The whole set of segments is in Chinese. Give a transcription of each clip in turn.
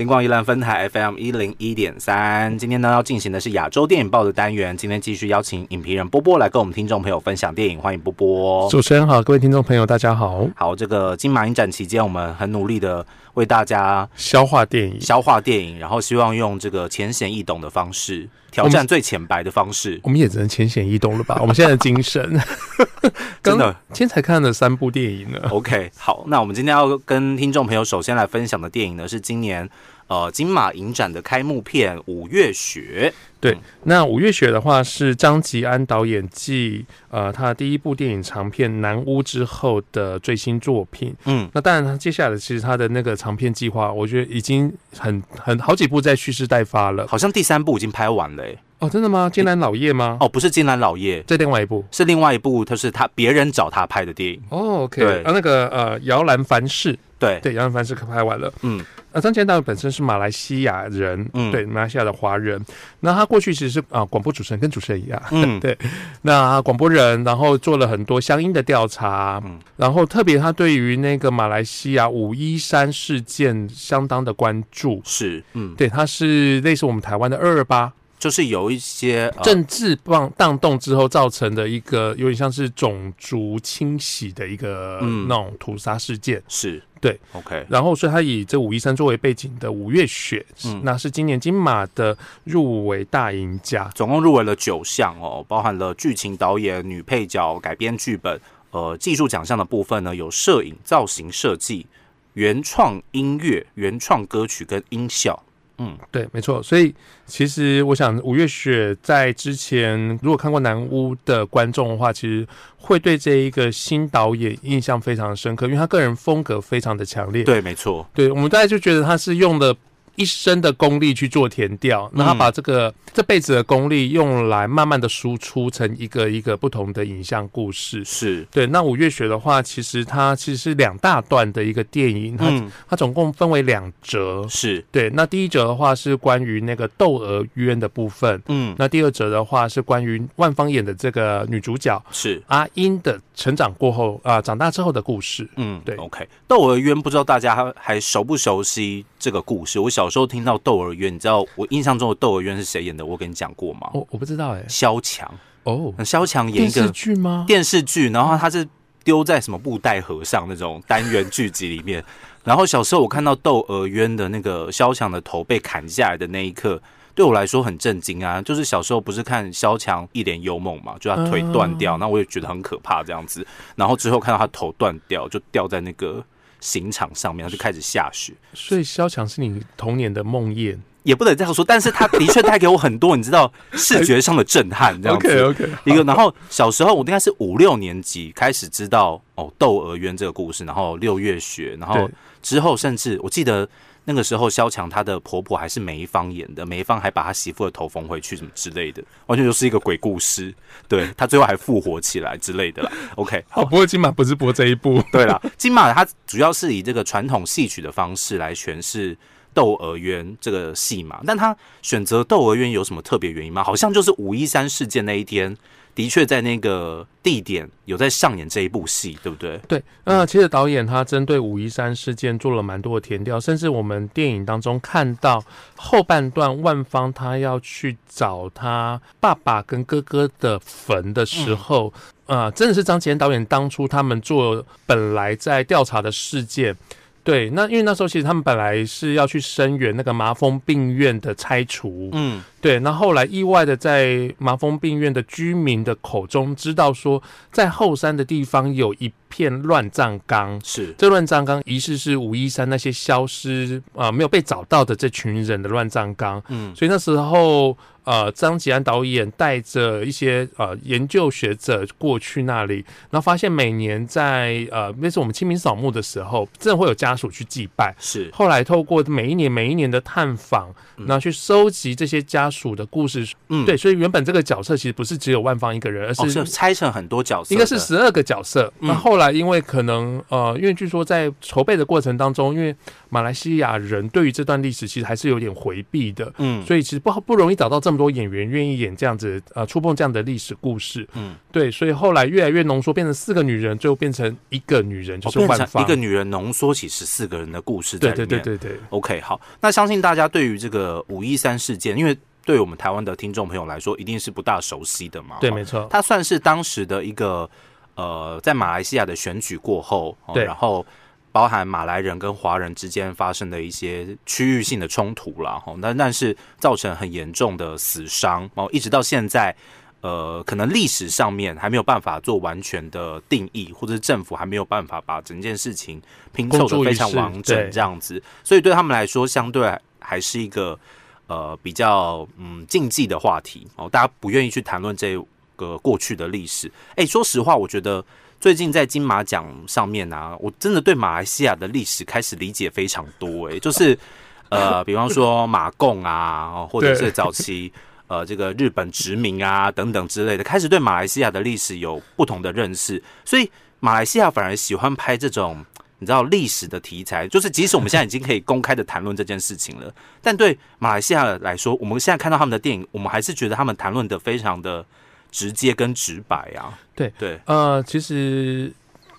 金光宜兰分台 FM 一零一点三，今天呢要进行的是亚洲电影报的单元。今天继续邀请影评人波波来跟我们听众朋友分享电影，欢迎波波。主持人好，各位听众朋友大家好。好，这个金马影展期间，我们很努力的为大家消化电影，消化电影，然后希望用这个浅显易懂的方式，挑战最浅白的方式。我们也只能浅显易懂了吧？我们现在的精神，真的，今天才看了三部电影呢。OK，好，那我们今天要跟听众朋友首先来分享的电影呢，是今年。呃，金马影展的开幕片《五月雪》对，那《五月雪》的话是张吉安导演继呃他第一部电影长片《南屋》之后的最新作品。嗯，那当然他接下来其实他的那个长片计划，我觉得已经很很好几部在蓄势待发了。好像第三部已经拍完了，哦，真的吗？金兰老叶吗？哦，不是金兰老叶，这另外一部。是另外一部，他是他别人找他拍的电影。哦，OK，对，啊，那个呃摇篮凡事，对。对，摇篮凡事可拍完了，嗯。那张杰导本身是马来西亚人，嗯，对，马来西亚的华人。那他过去其实是啊广播主持人，跟主持人一样，嗯，对。那广播人，然后做了很多相应的调查，嗯，然后特别他对于那个马来西亚五一三事件相当的关注，是，嗯，对，他是类似我们台湾的二二八，就是有一些政治荡荡动之后造成的一个有点像是种族清洗的一个那种屠杀事件，是。对，OK，然后所以他以这五一三作为背景的《五月雪》，嗯，那是今年金马的入围大赢家，总共入围了九项哦，包含了剧情、导演、女配角、改编剧本，呃，技术奖项的部分呢有摄影、造型设计、原创音乐、原创歌曲跟音效。嗯，对，没错。所以其实我想，五月雪在之前如果看过《南屋》的观众的话，其实会对这一个新导演印象非常深刻，因为他个人风格非常的强烈。对，没错。对我们大家就觉得他是用的。一生的功力去做填调，那他把这个这辈子的功力用来慢慢的输出成一个一个不同的影像故事。是对。那五月雪的话，其实它其实是两大段的一个电影，它它总共分为两折。是对。那第一折的话是关于那个窦娥冤的部分，嗯。那第二折的话是关于万芳演的这个女主角是阿英的成长过后啊，长大之后的故事。嗯，对。OK，窦娥冤不知道大家还熟不熟悉这个故事？我小。时候听到《窦娥冤》，你知道我印象中的《窦娥冤》是谁演的？我跟你讲过吗？我我不知道哎。萧蔷哦，萧蔷演一个电视剧吗？电视剧，然后他是丢在什么布袋和尚那种单元剧集里面。然后小时候我看到《窦娥冤》的那个萧蔷的头被砍下来的那一刻，对我来说很震惊啊！就是小时候不是看萧蔷一脸幽梦嘛，就他腿断掉，那我也觉得很可怕这样子。然后之后看到他头断掉，就掉在那个。刑场上面，他就开始下雪。所以萧蔷是你童年的梦魇，也不能这样说。但是他的确带给我很多，你知道，视觉上的震撼。这样子，OK OK。一个，然后小时候我应该是五六年级开始知道哦，《窦娥冤》这个故事，然后六月雪，然后之后甚至我记得。那个时候，萧蔷她的婆婆还是梅芳演的，梅芳还把她媳妇的头缝回去，什么之类的，完全就是一个鬼故事。对她最后还复活起来之类的啦。OK，好，不过金马不是播这一部。对啦，金马它主要是以这个传统戏曲的方式来诠释《窦娥冤》这个戏嘛。但他选择《窦娥冤》有什么特别原因吗？好像就是五一三事件那一天。的确，在那个地点有在上演这一部戏，对不对？对，那其实导演他针对五一三事件做了蛮多的填调，甚至我们电影当中看到后半段，万芳他要去找他爸爸跟哥哥的坟的时候，啊，真的是张杰导演当初他们做本来在调查的事件。对，那因为那时候其实他们本来是要去声援那个麻风病院的拆除，嗯，对，那后来意外的在麻风病院的居民的口中知道说，在后山的地方有一片乱葬岗，是这乱葬岗疑似是武夷山那些消失啊没有被找到的这群人的乱葬岗，嗯，所以那时候。呃，张吉安导演带着一些呃研究学者过去那里，然后发现每年在呃那是我们清明扫墓的时候，真的会有家属去祭拜。是，后来透过每一年每一年的探访，然后去收集这些家家属的故事。嗯，对，所以原本这个角色其实不是只有万芳一个人，而哦，是是拆成很多角色，应该是十二个角色。嗯那后来因为可能呃，因为据说在筹备的过程当中，因为马来西亚人对于这段历史其实还是有点回避的，嗯，所以其实不好不容易找到这么多演员愿意演这样子呃触碰这样的历史故事。嗯，对，所以后来越来越浓缩，变成四个女人，最后变成一个女人，就是万芳。成一个女人浓缩起十四个人的故事在对里面。对对对对，OK，好，那相信大家对于这个五一三事件，因为对我们台湾的听众朋友来说，一定是不大熟悉的嘛。对，哦没错。它算是当时的一个呃，在马来西亚的选举过后，哦、对然后包含马来人跟华人之间发生的一些区域性的冲突啦，哦，那但是造成很严重的死伤哦，一直到现在。呃，可能历史上面还没有办法做完全的定义，或者是政府还没有办法把整件事情拼凑的非常完整这样子，所以对他们来说，相对还是一个呃比较嗯禁忌的话题哦，大家不愿意去谈论这个过去的历史。哎、说实话，我觉得最近在金马奖上面啊，我真的对马来西亚的历史开始理解非常多、哎，就是呃，比方说马共啊，哦或者是早期。呃，这个日本殖民啊，等等之类的，开始对马来西亚的历史有不同的认识，所以马来西亚反而喜欢拍这种你知道历史的题材，就是即使我们现在已经可以公开的谈论这件事情了，但对马来西亚来说，我们现在看到他们的电影，我们还是觉得他们谈论的非常的直接跟直白啊。对对，呃，其实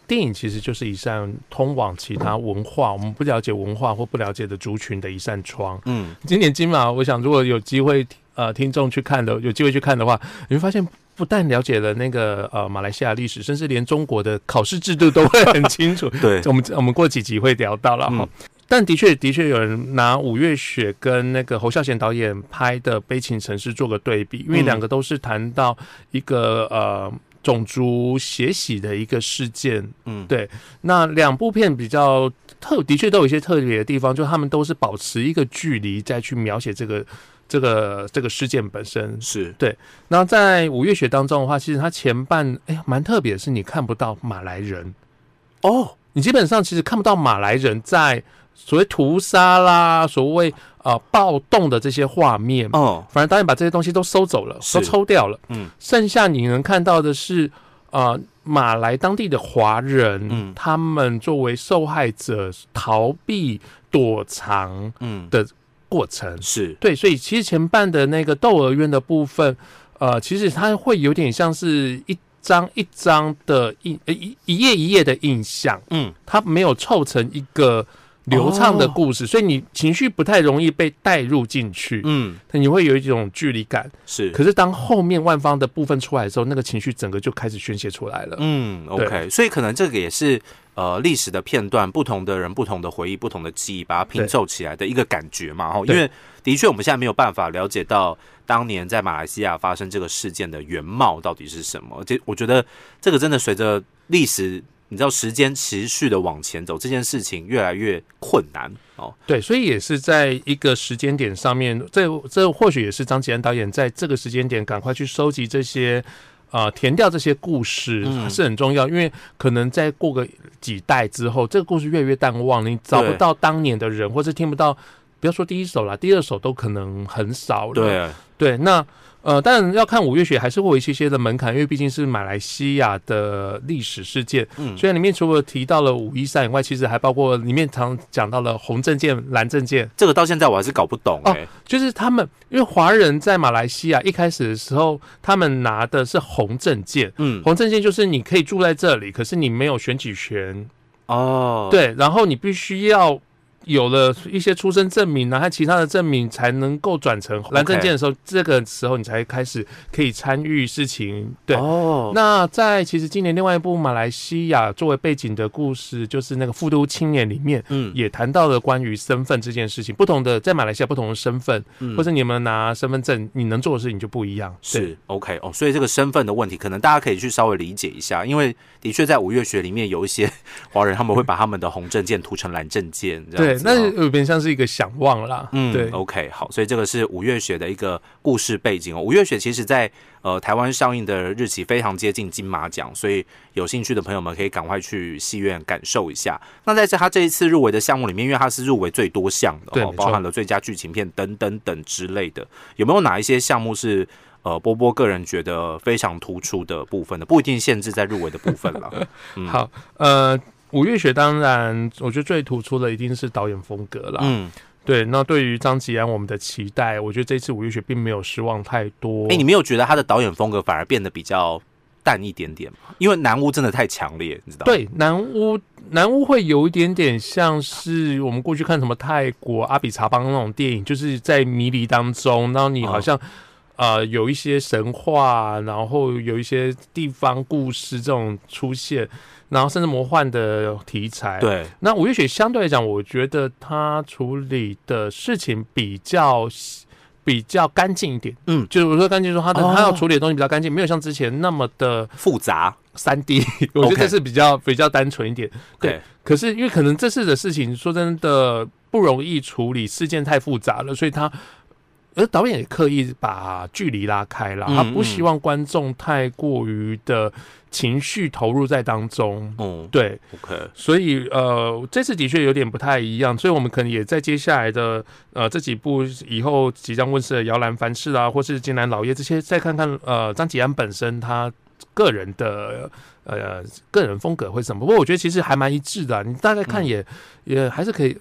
电影其实就是一扇通往其他文化我们不了解文化或不了解的族群的一扇窗。嗯，今年金马，我想如果有机会呃听众去看的，有机会去看的话，你会发现。不但了解了那个呃马来西亚历史，甚至连中国的考试制度都会很清楚。对，我们我们过几集会聊到了哈。嗯但的确，的确有人拿五月雪跟那个侯孝贤导演拍的《悲情城市》做个对比，因为嗯两个都是谈到一个呃种族血洗的一个事件。嗯，对那两部片比较特，的确都有一些特别的地方，就他们都是保持一个距离再去描写这个这个这个事件本身。是对，那在五月雪当中的话，其实它前半哎呀蛮特别是，你看不到马来人。哦，你基本上其实看不到马来人在所谓屠杀啦、所谓呃暴动的这些画面，哦，反而导演把这些东西都收走了，都抽掉了。嗯，剩下你能看到的是呃马来当地的华人，嗯。他们作为受害者逃避躲藏嗯，的过程。是，对，所以其实前半的那个窦娥冤的部分，呃，其实它会有点像是一张一张的印，呃一一页一页的印象。嗯，它没有凑成一个流畅的故事，所以你情绪不太容易被带入进去，嗯，你会有一种距离感。是，可是当后面万方的部分出来的时候，那个情绪整个就开始宣泄出来了。嗯，OK，所以可能这个也是呃历史的片段，不同的人、不同的回忆、不同的记忆，把它拼对凑起来的一个感觉嘛。哈，因对为的确我们现在没有办法了解到当年在马来西亚发生这个事件的原貌到底是什么。这我觉得这个真的随着历史。你知道时间持续的往前走，这件事情越来越困难哦。对，所以也是在一个时间点上面，这这或许也是张吉安导演在这个时间点赶快去收集这些。呃，填掉这些故事嗯是很重要，因为可能再过个几代之后，这个故事越来越淡忘，你找不到当年的人，或是听不到，不要说第一首啦，第二首都可能很少了。对，对，那呃，当然要看五月雪，还是会有一些些的门槛，因为毕竟是马来西亚的历史事件。嗯，虽然里面除了提到了五一三以外，其实还包括里面常讲到了红证件、蓝证件，这个到现在我还是搞不懂哦哎、就是他们因为华人在马来西亚一开始的时候，他们拿的是红证件。嗯，红证件就是你可以住在这里，可是你没有选举权，哦，，对，然后你必须要有了一些出生证明啊，和其他的证明，才能够转成蓝证件的时候这个时候你才开始可以参与事情。对，哦，那在其实今年另外一部马来西亚作为背景的故事，就是那个《复都青年》里面。嗯，也谈到了关于身份这件事情，不同的在马来西亚不同的身份，嗯或者你们拿身份证，你能做的事情就不一样。是 OK 哦，所以这个身份的问题，可能大家可以去稍微理解一下，因为的确在五月学里面有一些华人，他们会把他们的红证件涂成蓝证件，这样对，那哦有点像是一个想望啦。嗯，对，，OK，好，所以这个是五月雪的一个故事背景哦。五月雪其实在呃台湾上映的日期非常接近金马奖，所以有兴趣的朋友们可以赶快去戏院感受一下。那在这他这一次入围的项目里面，因为他是入围最多项的，包含了最佳剧情片等等等之类的，有没有哪一些项目是？呃，波波个人觉得非常突出的部分的，不一定限制在入围的部分了。嗯好，呃，五月雪当然，我觉得最突出的一定是导演风格啦。嗯，对，那对于张吉安我们的期待，我觉得这次五月雪并没有失望太多。哎、你没有觉得他的导演风格反而变得比较淡一点点吗？因为南屋真的太强烈，你知道吗？对南屋，南屋会有一点点像是我们过去看什么泰国阿比查邦那种电影，就是在迷离当中，然后你好像、呃有一些神话，然后有一些地方故事这种出现，然后甚至魔幻的题材。，对，那五月雪相对来讲，我觉得他处理的事情比较。比较干净一点，嗯就是我说干净，说他的、哦他要处理的东西比较干净，没有像之前那么的复杂。三 D，我觉得是比较比较单纯一点。对可是因为可能这次的事情，说真的不容易处理，事件太复杂了，所以他。而导演也刻意把距离拉开了，嗯他不希望观众太过于的情绪投入在当中。嗯对，，OK，所以呃，这次的确有点不太一样，所以我们可能也在接下来的呃这几部以后即将问世的《摇篮凡事》啊，或是《金兰老爷》这些，再看看呃张吉安本身他个人的呃个人风格会是什么。不过我觉得其实还蛮一致的啊、你大概看也、也还是可以。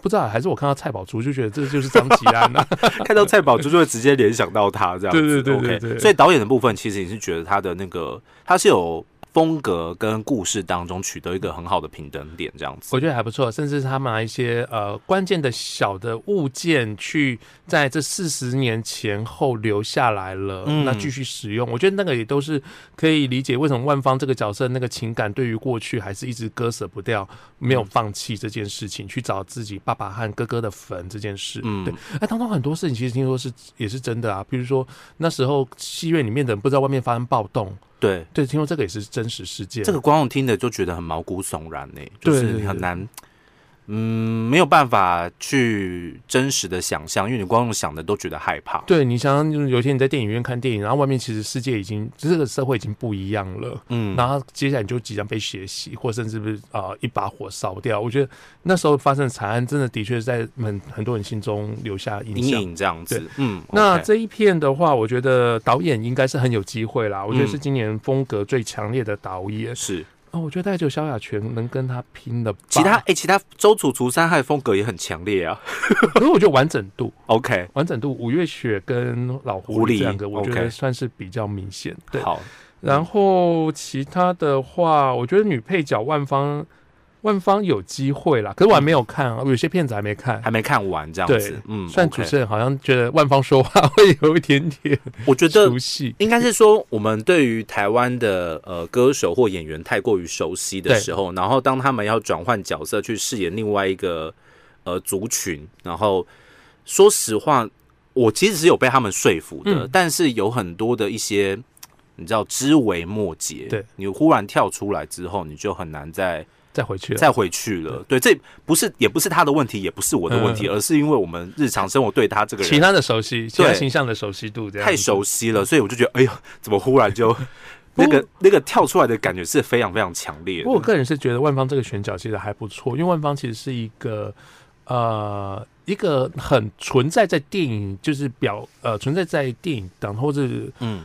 不知道，还是我看到蔡宝珠就觉得这就是张吉安啊。看到蔡宝珠就会直接联想到他这样子。对对对对对所以导演的部分，其实你是觉得他的那个他是有风格跟故事当中取得一个很好的平等点，这样子。我觉得还不错，甚至他拿一些呃关键的小的物件去在这四十年前后留下来了，嗯那继续使用，我觉得那个也都是可以理解为什么万芳这个角色那个情感对于过去还是一直割舍不掉，没有放弃这件事情，去找自己爸爸和哥哥的坟这件事。嗯对，哎，当中很多事情其实听说是也是真的啊，比如说那时候戏院里面的人不知道外面发生暴动，对，对，听说这个也是真实事件。这个观众听的就觉得很毛骨悚然呢、就是很难。嗯，没有办法去真实的想象，因为你光用想的都觉得害怕。对你想想，就是有一天你在电影院看电影，然后外面其实世界已经这个社会已经不一样了，嗯，然后接下来你就即将被血洗，或甚至不是啊、呃一把火烧掉。我觉得那时候发生的惨案，真的的确是在很很多人心中留下印阴象。影这样子。嗯，那这一片的话，我觉得导演应该是很有机会啦。我觉得嗯是今年风格最强烈的导演。是哦，我觉得大概只有萧亚全能跟他拼的吧。其他哎、其他周楚除三害风格也很强烈啊。可是我觉得完整度，OK，完整度，五月雪跟老狐狐狸狸这两个，我觉 OK 得算是比较明显。对，好，然后其他的话，我觉得女配角万芳，万方有机会啦，可是我还没有看啊，有些片子还没看。还没看完这样子。嗯，虽然 OK 主持人好像觉得万方说话会有一点点我觉得熟悉，应该是说，我们对于台湾的呃歌手或演员太过于熟悉的对时候，然后当他们要转换角色去饰演另外一个呃族群，然后说实话，我其实是有被他们说服的，嗯但是有很多的一些你知道枝微末节，对你忽然跳出来之后，你就很难再再回去了。再回去了。对，这不是也不是他的问题，也不是我的问题，嗯而是因为我们日常生活对他这个人其他的熟悉，其他对形象的熟悉度这样太熟悉了，所以我就觉得，哎呦，怎么忽然就那个那个跳出来的感觉是非常非常强烈的。我个人是觉得万芳这个选角其实还不错，因为万芳其实是一个呃一个很存在在电影，就是表呃存在在电影当或者嗯，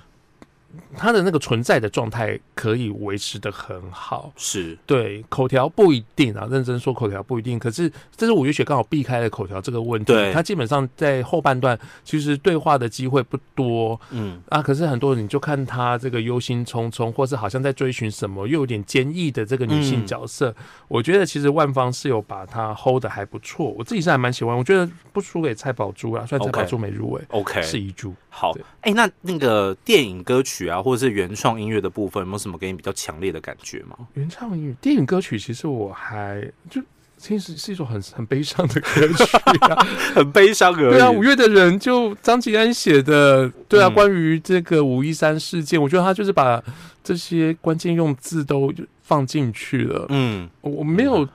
他的那个存在的状态可以维持的很好。是对，口条不一定啊，认真说口条不一定。可是这是五月雪刚好避开了口条这个问题。对他基本上在后半段其实对话的机会不多嗯啊。可是很多人你就看他这个忧心忡忡，或是好像在追寻什么，又有点坚毅的这个女性嗯角色。我觉得其实万芳是有把她 hold 的还不错，我自己是还蛮喜欢。我觉得不输给蔡宝珠啊，虽然蔡宝珠没入围。，OK，是一株，好对。哎、那那个电影歌曲啊，或者是原创音乐的部分，有没有什么给你比较强烈的感觉吗？原唱音乐电影歌曲，其实我还就其实是一首很很悲伤的歌曲啊。很悲伤而已。对啊，五月的人就张吉安写的，对啊，嗯关于这个五一三事件，我觉得他就是把这些关键用字都放进去了。嗯，我我没有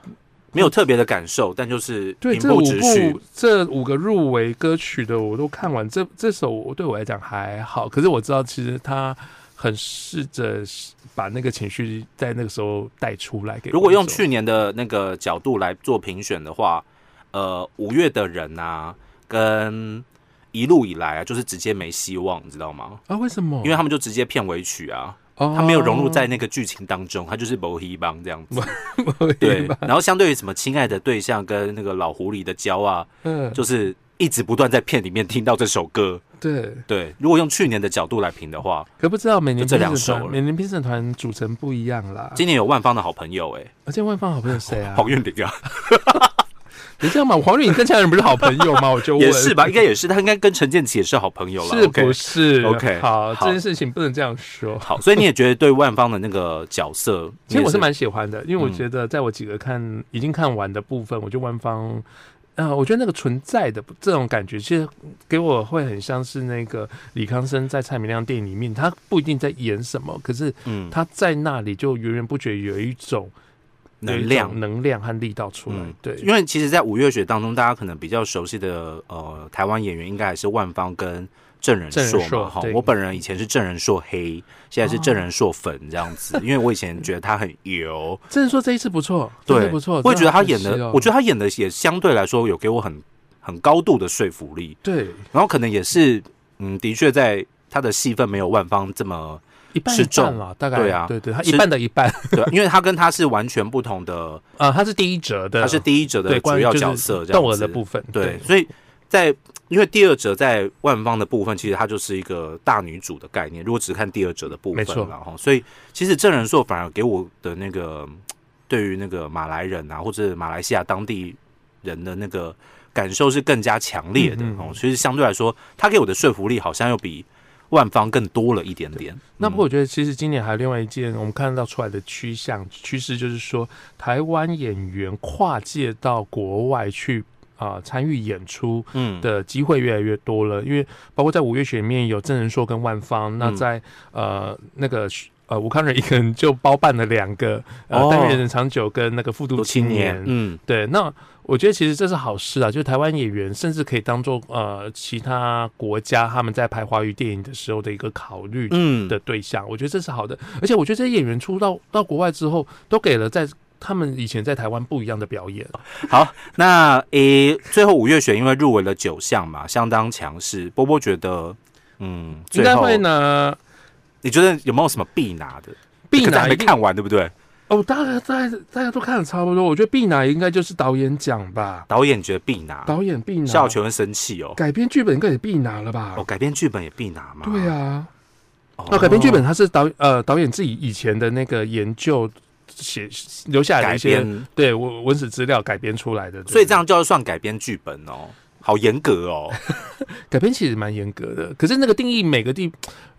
没有特别的感受，但就是对这五部。这五个入围歌曲的我都看完，这这首对我来讲还好，可是我知道其实他很试着把那个情绪在那个时候带出来给。如果用去年的那个角度来做评选的话，呃，五月的人啊，跟一路以来啊，就是直接没希望，你知道吗？啊，为什么？因为他们就直接片尾曲啊，哦他没有融入在那个剧情当中，他就是某一帮这样子。对对，然后相对于什么亲爱的对象跟那个老狐狸的交啊，嗯，就是一直不断在片里面听到这首歌。对。对，如果用去年的角度来评的话，可不知道每年就这两首每年评审团组成不一样啦。今年有万方的好朋友哎、而且万方好朋友谁啊？黄韵玲啊，你这样嘛，黄韵玲跟其他人不是好朋友吗？我就问也是吧，应该也是，他应该跟陈建奇也是好朋友了，是不是 OK，好，好这件事情不能这样说。好，所以你也觉得对万方的那个角色，其实我是蛮喜欢的，因为我嗯觉得在我几个看已经看完的部分，我觉得万芳，呃，我觉得那个存在的这种感觉，其实给我会很像是那个李康生在蔡明亮电影里面，他不一定在演什么，可是嗯他在那里就源源不绝有一种有一种能量。能量和力道出来。嗯对，因为其实，在五月雪当中，大家可能比较熟悉的呃台湾演员，应该还是万芳跟郑仁硕嘛。哈，我本人以前是郑仁硕黑，现在是郑仁硕粉这样子，因为我以前觉得他很油，郑仁硕这一次不错，真对的不错，我也觉得他演的，我觉得他演的也相对来说有给我很很高度的说服力，对然后可能也是嗯，的确在他的戏份没有万方这么一半一半是重了，大概对啊对对，他一半的一半对，因为他跟他是完全不同的，啊，他是第一折的，他是第一折的主要角色，这样窦娥子的部分，对，所以在因为第二者在万方的部分，其实它就是一个大女主的概念。如果只看第二者的部分然后所以其实郑仁硕反而给我的那个对于那个马来人啊，或者马来西亚当地人的那个感受是更加强烈的哦。其实相对来说，他给我的说服力好像又比万方更多了一点点。那不过嗯我觉得，其实今年还有另外一件我们看到出来的趋向趋势，就是说台湾演员跨界到国外去啊、参与演出嗯。的机会越来越多了。因为包括在五月雪里面有郑人硕跟万芳，那嗯在呃那个呃吴康仁一个人就包办了两个呃哦。单元人长久跟那个复读青青年。年，，嗯。对，那我觉得其实这是好事啊，就是台湾演员甚至可以当做呃其他国家他们在拍华语电影的时候的一个考虑嗯。的对象，我觉得这是好的。而且我觉得这些演员出到到国外之后，都给了在他们以前在台湾不一样的表演。好，那诶、最后五月雪因为入围了九项嘛，相当强势。波波觉得，嗯，应该会拿你觉得有没有什么必拿的？必拿没看完，对不对？哦，大家大家大家都看的差不多，我觉得必拿应该就是导演奖吧，导演觉得必拿，导演必拿，夏小泉会生气哦。改编剧本应该也必拿了吧？哦，改编剧本也必拿嘛？对啊，哦，那改编剧本他是导呃导演自己以前的那个研究写留下来一些编，对文文史资料改编出来的，所以这样就要算改编剧本哦，好严格哦。改编其实蛮严格的。可是那个定义每个地，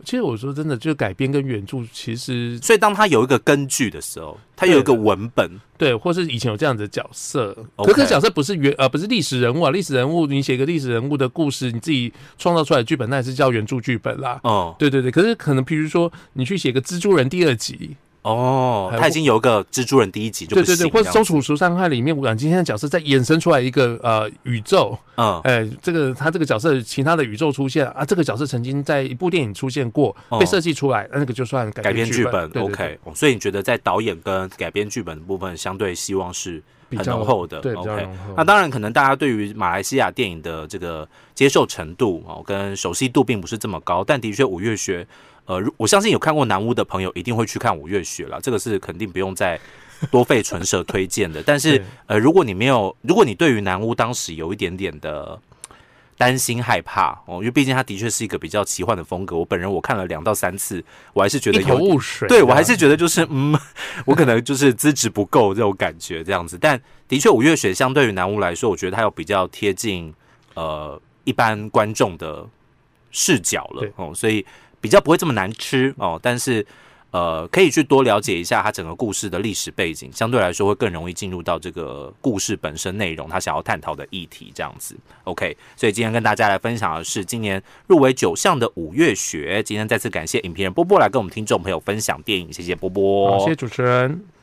其实我说真的，就是改编跟原著其实所以当他有一个根据的时候，他有一个文本，对，或是以前有这样子的角色可是角色不是原呃不是历史人物啊，历史人物你写个历史人物的故事，你自己创造出来的剧本，那也是叫原著剧本啦。哦对对对，可是可能譬如说你去写个蜘蛛人第二集，哦，他已经有一个蜘蛛人第一集就对对对，不行，或者《这样周楚除伤害》里面，阮经天的角色再衍生出来一个呃宇宙，嗯。哎，这个他这个角色其他的宇宙出现啊，这个角色曾经在一部电影出现过，哦被设计出来，那个就算改改编剧剧本对对对。OK，哦所以你觉得在导演跟改编剧本的部分，相对希望是很浓厚的对，OK。那当然，可能大家对于马来西亚电影的这个接受程度哦，跟熟悉度并不是这么高，但的确五月雪，呃，我相信有看过南屋的朋友一定会去看五月雪了，这个是肯定不用再多费唇舌推荐的。但是呃，如果你没有，如果你对于南屋当时有一点点的担心害怕哦，因为毕竟它的确是一个比较奇幻的风格，我本人我看了两到三次，我还是觉得有雾水，对我还是觉得就是嗯，我可能就是资质不够这种感觉这样子。但的确，五月雪相对于南屋来说，我觉得它有比较贴近呃一般观众的视角了哦，所以比较不会这么难吃哦。但是呃，可以去多了解一下它整个故事的历史背景，相对来说会更容易进入到这个故事本身内容，他想要探讨的议题这样子。OK，所以今天跟大家来分享的是今年入围九项的五月雪。今天再次感谢影评人波波来跟我们听众朋友分享电影，谢谢波波，好，谢谢主持人。